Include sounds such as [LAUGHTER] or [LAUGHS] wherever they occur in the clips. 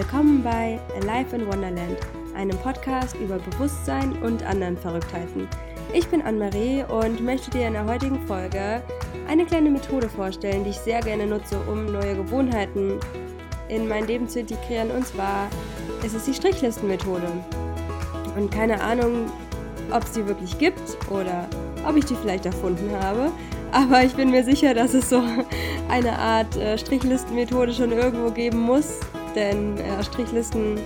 Willkommen bei Alive in Wonderland, einem Podcast über Bewusstsein und anderen Verrücktheiten. Ich bin Anne-Marie und möchte dir in der heutigen Folge eine kleine Methode vorstellen, die ich sehr gerne nutze, um neue Gewohnheiten in mein Leben zu integrieren. Und zwar ist es die Strichlistenmethode. Und keine Ahnung, ob es die wirklich gibt oder ob ich die vielleicht erfunden habe. Aber ich bin mir sicher, dass es so eine Art äh, Strichlistenmethode schon irgendwo geben muss, denn äh, Strichlisten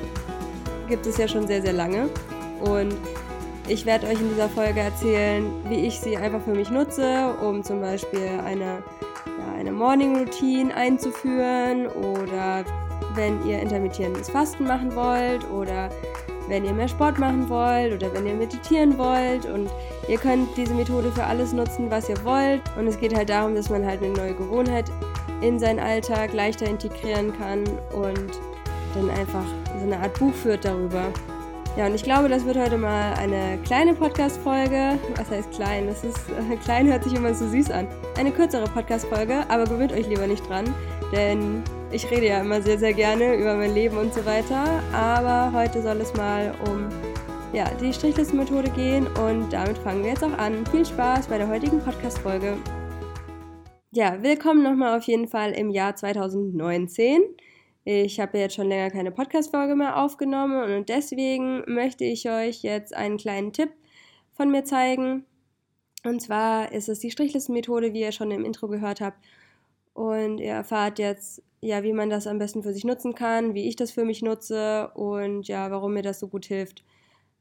gibt es ja schon sehr, sehr lange. Und ich werde euch in dieser Folge erzählen, wie ich sie einfach für mich nutze, um zum Beispiel eine, ja, eine Morning Routine einzuführen oder wenn ihr intermittierendes Fasten machen wollt oder wenn ihr mehr Sport machen wollt oder wenn ihr meditieren wollt. Und ihr könnt diese Methode für alles nutzen, was ihr wollt. Und es geht halt darum, dass man halt eine neue Gewohnheit in seinen Alltag leichter integrieren kann und dann einfach so eine Art Buch führt darüber. Ja, und ich glaube, das wird heute mal eine kleine Podcast-Folge. Was heißt klein? Das ist, äh, [LAUGHS] klein hört sich immer so süß an. Eine kürzere Podcast-Folge, aber gewöhnt euch lieber nicht dran, denn ich rede ja immer sehr, sehr gerne über mein Leben und so weiter, aber heute soll es mal um ja, die Strichlistenmethode gehen und damit fangen wir jetzt auch an. Viel Spaß bei der heutigen Podcast-Folge. Ja, willkommen nochmal auf jeden Fall im Jahr 2019. Ich habe jetzt schon länger keine Podcast-Folge mehr aufgenommen und deswegen möchte ich euch jetzt einen kleinen Tipp von mir zeigen. Und zwar ist es die Strichlistenmethode, wie ihr schon im Intro gehört habt. Und ihr erfahrt jetzt ja, wie man das am besten für sich nutzen kann, wie ich das für mich nutze und ja, warum mir das so gut hilft.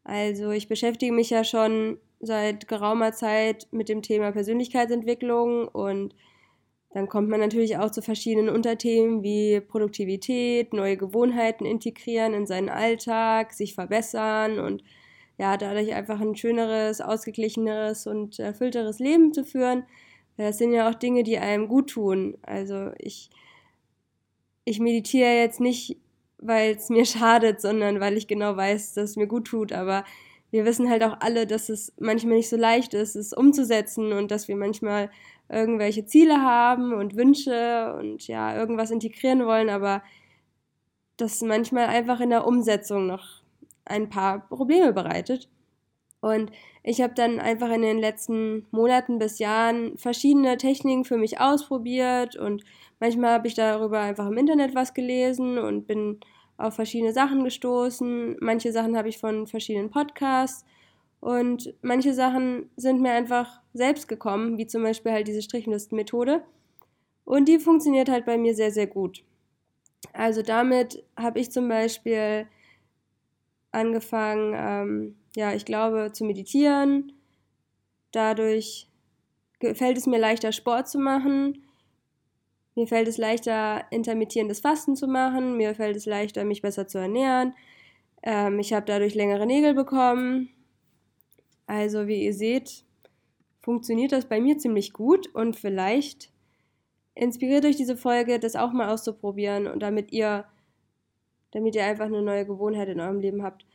Also ich beschäftige mich ja schon seit geraumer Zeit mit dem Thema Persönlichkeitsentwicklung und dann kommt man natürlich auch zu verschiedenen Unterthemen wie Produktivität, neue Gewohnheiten integrieren in seinen Alltag, sich verbessern und ja, dadurch einfach ein schöneres, ausgeglicheneres und erfüllteres Leben zu führen. Das sind ja auch Dinge, die einem gut tun. Also ich ich meditiere jetzt nicht, weil es mir [LAUGHS] schadet, sondern weil ich genau weiß, dass es mir gut tut. Aber wir wissen halt auch alle, dass es manchmal nicht so leicht ist, es umzusetzen und dass wir manchmal irgendwelche Ziele haben und Wünsche und ja, irgendwas integrieren wollen, aber das manchmal einfach in der Umsetzung noch ein paar Probleme bereitet. Und ich habe dann einfach in den letzten Monaten bis Jahren verschiedene Techniken für mich ausprobiert und manchmal habe ich darüber einfach im Internet was gelesen und bin auf verschiedene Sachen gestoßen. Manche Sachen habe ich von verschiedenen Podcasts und manche Sachen sind mir einfach selbst gekommen, wie zum Beispiel halt diese Strichenlistenmethode. Und die funktioniert halt bei mir sehr, sehr gut. Also damit habe ich zum Beispiel angefangen, ähm, ja, ich glaube, zu meditieren. Dadurch fällt es mir leichter, Sport zu machen. Mir fällt es leichter, intermittierendes Fasten zu machen. Mir fällt es leichter, mich besser zu ernähren. Ähm, ich habe dadurch längere Nägel bekommen. Also, wie ihr seht, funktioniert das bei mir ziemlich gut und vielleicht inspiriert euch diese Folge, das auch mal auszuprobieren und damit ihr, damit ihr einfach eine neue Gewohnheit in eurem Leben habt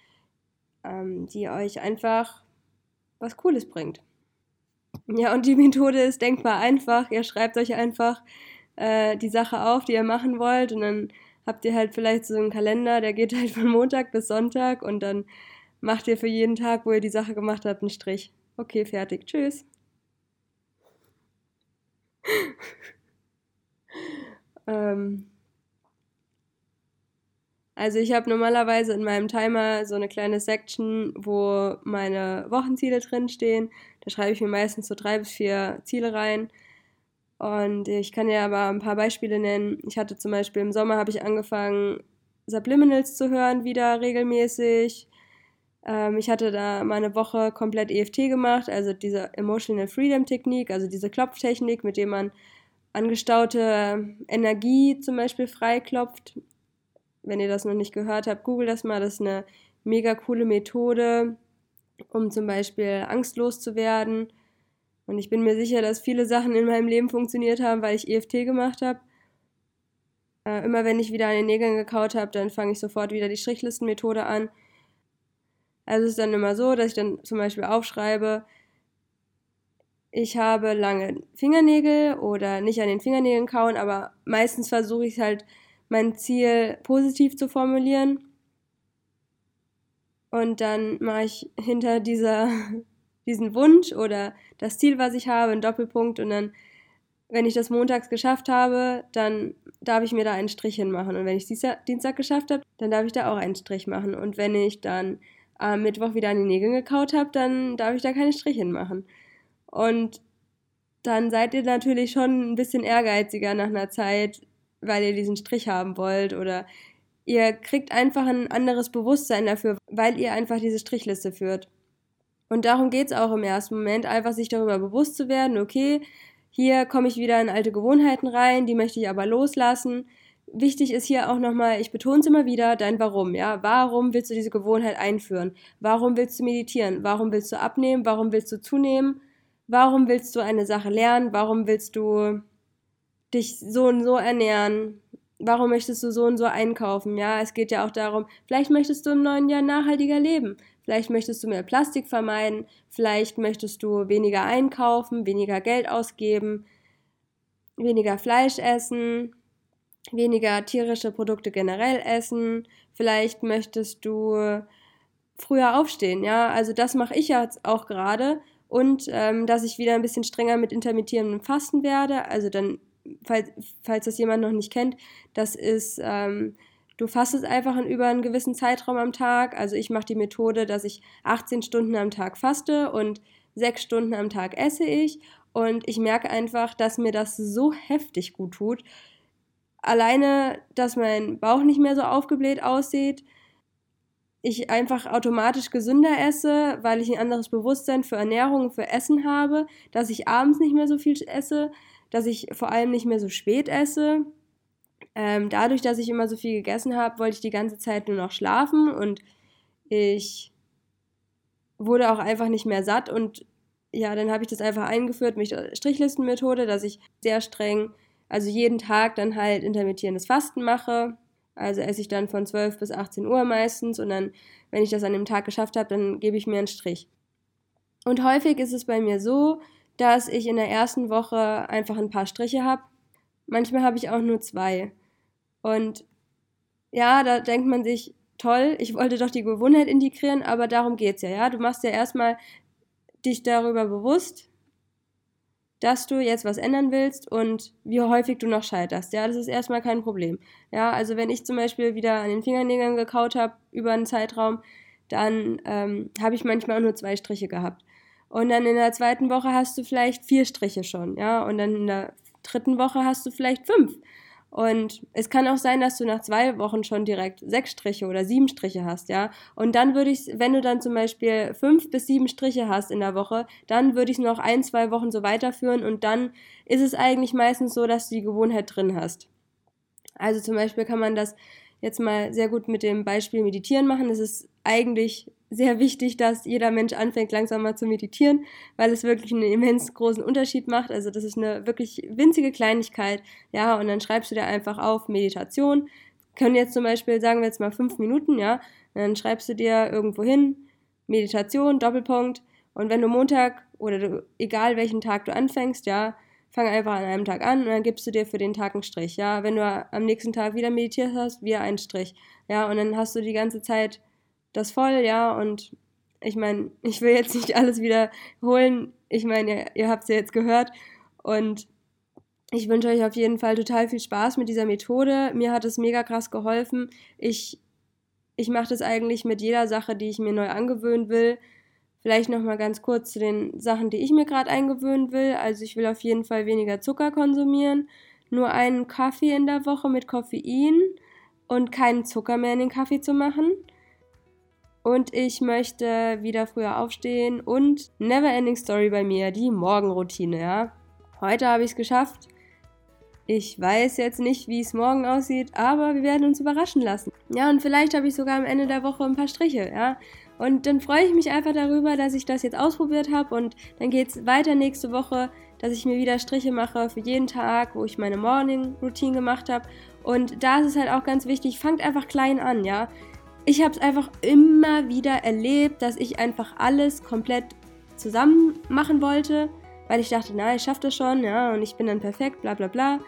ähm, die euch einfach was Cooles bringt. Ja, und die Methode ist denkbar einfach. Ihr schreibt euch einfach äh, die Sache auf, die ihr machen wollt, und dann habt ihr halt vielleicht so einen Kalender, der geht [LAUGHS] halt von Montag bis Sonntag und dann macht ihr für jeden Tag, wo ihr die Sache gemacht habt, einen Strich. Okay, fertig. Tschüss. [LAUGHS] ähm, also ich habe normalerweise in meinem Timer so eine kleine Section, wo meine Wochenziele drinstehen. Da schreibe ich mir meistens so drei bis vier Ziele rein. Und ich kann ja aber ein paar Beispiele nennen. Ich hatte zum Beispiel im Sommer habe ich angefangen, Subliminals zu hören wieder regelmäßig. Ähm, ich hatte da mal eine Woche komplett EFT gemacht, also diese Emotional Freedom Technik, also diese Klopftechnik, mit der man angestaute Energie zum Beispiel freiklopft wenn ihr das noch nicht gehört habt, google das mal. Das ist eine mega coole Methode, um zum Beispiel angstlos zu werden. Und ich bin mir sicher, dass viele Sachen in meinem Leben funktioniert haben, weil ich EFT gemacht habe. Äh, immer wenn ich wieder an den Nägeln gekaut habe, dann fange ich sofort wieder die Strichlistenmethode an. Also es ist dann immer so, dass ich dann zum Beispiel aufschreibe, ich habe lange Fingernägel oder nicht an den Fingernägeln kauen, aber meistens versuche ich halt mein Ziel positiv zu formulieren. Und dann mache ich hinter dieser, diesen Wunsch oder das Ziel, was ich habe, einen Doppelpunkt. Und dann, wenn ich das montags geschafft habe, dann darf ich mir da einen Strich hinmachen. Und wenn ich es Dienstag geschafft habe, dann darf ich da auch einen Strich machen. Und wenn ich dann am Mittwoch wieder an die Nägel gekaut habe, dann darf ich da keine Striche hinmachen. Und dann seid ihr natürlich schon ein bisschen ehrgeiziger nach einer Zeit, weil ihr diesen Strich haben wollt oder ihr kriegt einfach ein anderes Bewusstsein dafür, weil ihr einfach diese Strichliste führt. Und darum geht es auch im ersten Moment, einfach sich darüber bewusst zu werden, okay, hier komme ich wieder in alte Gewohnheiten rein, die möchte ich aber loslassen. Wichtig ist hier auch nochmal, ich betone es immer wieder, dein Warum, ja. Warum willst du diese Gewohnheit einführen? Warum willst du meditieren? Warum willst du abnehmen? Warum willst du zunehmen? Warum willst du eine Sache lernen? Warum willst du dich so und so ernähren? Warum möchtest du so und so einkaufen? Ja, es geht ja auch darum, vielleicht möchtest du im neuen Jahr nachhaltiger leben. Vielleicht möchtest du mehr Plastik vermeiden. Vielleicht möchtest du weniger einkaufen, weniger Geld ausgeben, weniger Fleisch essen, weniger tierische Produkte generell essen. Vielleicht möchtest du früher aufstehen. Ja, also das mache ich jetzt auch gerade und ähm, dass ich wieder ein bisschen strenger mit intermittierendem Fasten werde. Also dann, falls, falls das jemand noch nicht kennt, das ist, ähm, du fastest einfach in über einen gewissen Zeitraum am Tag. Also ich mache die Methode, dass ich 18 Stunden am Tag faste und 6 Stunden am Tag esse ich. Und ich merke einfach, dass mir das so heftig gut tut. Alleine, dass mein Bauch nicht mehr so aufgebläht aussieht, ich einfach automatisch gesünder esse, weil ich ein anderes Bewusstsein für Ernährung für Essen habe, dass ich abends nicht mehr so viel esse, dass ich vor allem nicht mehr so spät esse. Ähm, dadurch, dass ich immer so viel gegessen habe, wollte ich die ganze Zeit nur noch schlafen und ich wurde auch einfach nicht mehr satt und ja, dann habe ich das einfach eingeführt mit der Strichlistenmethode, dass ich sehr streng, also jeden Tag dann halt intermittierendes Fasten mache also esse ich dann von 12 bis 18 Uhr meistens und dann, wenn ich das an dem Tag geschafft habe, dann gebe ich mir einen Strich. Und häufig ist es bei mir so, dass ich in der ersten Woche einfach ein paar Striche habe. Manchmal habe ich auch nur zwei. Und ja, da denkt man sich, toll, ich wollte doch die Gewohnheit integrieren, aber darum geht es ja, ja. Du machst ja erstmal dich darüber bewusst, dass du jetzt was ändern willst und wie häufig du noch scheiterst. Ja, das ist erstmal kein Problem. Ja, also wenn ich zum Beispiel wieder an den Fingernägeln gekaut habe über einen Zeitraum, dann ähm, habe ich manchmal auch nur zwei Striche gehabt. Und dann in der zweiten Woche hast du vielleicht vier Striche schon, ja, und dann in der dritten Woche hast du vielleicht fünf. Und es kann auch sein, dass du nach zwei Wochen schon direkt sechs Striche oder sieben Striche hast, ja. Und dann würde ich, wenn du dann zum Beispiel fünf bis sieben Striche hast in der Woche, dann würde ich es noch ein, zwei Wochen so weiterführen und dann ist es eigentlich meistens so, dass du die Gewohnheit drin hast. Also zum Beispiel kann man das jetzt mal sehr gut mit dem Beispiel Meditieren machen. Es ist eigentlich sehr wichtig, dass jeder Mensch anfängt, langsam mal zu meditieren, weil es wirklich einen immens großen Unterschied macht. Also das ist eine wirklich winzige Kleinigkeit. Ja, und dann schreibst du dir einfach auf Meditation. Können jetzt zum Beispiel, sagen wir jetzt mal fünf Minuten, ja, dann schreibst du dir irgendwo hin, Meditation, Doppelpunkt. Und wenn du Montag oder du, egal welchen Tag du anfängst, ja, fang einfach an einem Tag an und dann gibst du dir für den Tag einen Strich, ja. Wenn du am nächsten Tag wieder meditiert hast, wieder einen Strich, ja. Und dann hast du die ganze Zeit das voll, ja. Und ich meine, ich will jetzt nicht alles wiederholen. Ich meine, ihr, ihr habt es ja jetzt gehört. Und ich wünsche euch auf jeden Fall total viel Spaß mit dieser Methode. Mir hat es mega krass geholfen. Ich, ich mache das eigentlich mit jeder Sache, die ich mir neu angewöhnen will. Vielleicht noch mal ganz kurz zu den Sachen, die ich mir gerade eingewöhnen will. Also ich will auf jeden Fall weniger Zucker konsumieren, nur einen Kaffee in der Woche mit Koffein und keinen Zucker mehr in den Kaffee zu machen. Und ich möchte wieder früher aufstehen und Never Ending Story bei mir, die Morgenroutine, ja. Heute habe ich es geschafft. Ich weiß jetzt nicht, wie es morgen aussieht, aber wir werden uns überraschen lassen. Ja, und vielleicht habe ich sogar am Ende der Woche ein paar Striche, ja. Und dann freue ich mich einfach darüber, dass ich das jetzt ausprobiert habe und dann geht es weiter nächste Woche, dass ich mir wieder Striche mache für jeden Tag, wo ich meine Morning Routine gemacht habe. Und da ist es halt auch ganz wichtig, fangt einfach klein an, ja. Ich habe es einfach immer wieder erlebt, dass ich einfach alles komplett zusammen machen wollte, weil ich dachte, na, ich schaffe das schon, ja, und ich bin dann perfekt, bla bla bla.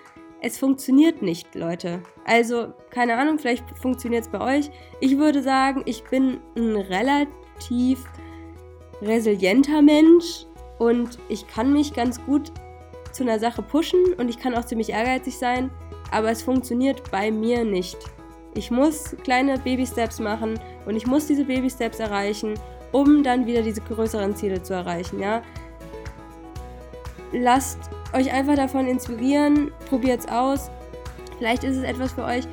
es funktioniert nicht, Leute. Also, keine Ahnung, vielleicht funktioniert es bei euch. Ich würde sagen, ich bin ein relativ resilienter Mensch und ich kann mich ganz gut zu einer Sache pushen und ich kann auch ziemlich ehrgeizig sein, aber es funktioniert bei mir nicht. Ich muss kleine Baby-Steps machen und ich muss diese Baby-Steps erreichen, um dann wieder diese größeren Ziele zu erreichen, ja. Lasst euch einfach davon inspirieren, probiert es aus. Vielleicht ist es etwas für euch,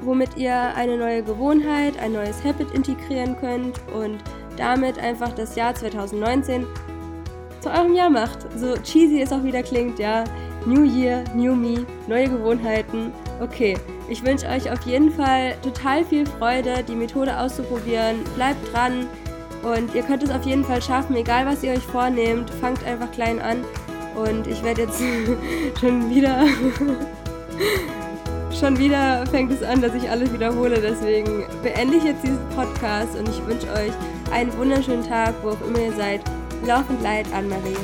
womit ihr eine neue Gewohnheit, ein neues Habit integrieren könnt und damit einfach das Jahr 2019 zu eurem Jahr macht. So cheesy es auch wieder klingt, ja. New Year, New Me, neue Gewohnheiten. Okay, ich wünsche euch auf jeden Fall total viel Freude, die Methode auszuprobieren. Bleibt dran und ihr könnt es auf jeden Fall schaffen, egal was ihr euch vornehmt. Fangt einfach klein an und ich werde jetzt [LAUGHS] schon wieder. [LAUGHS] schon wieder fängt es an, dass ich alles wiederhole. Deswegen beende ich jetzt diesen Podcast und ich wünsche euch einen wunderschönen Tag, wo auch immer ihr seid. Laufend Leid, Anne-Marie.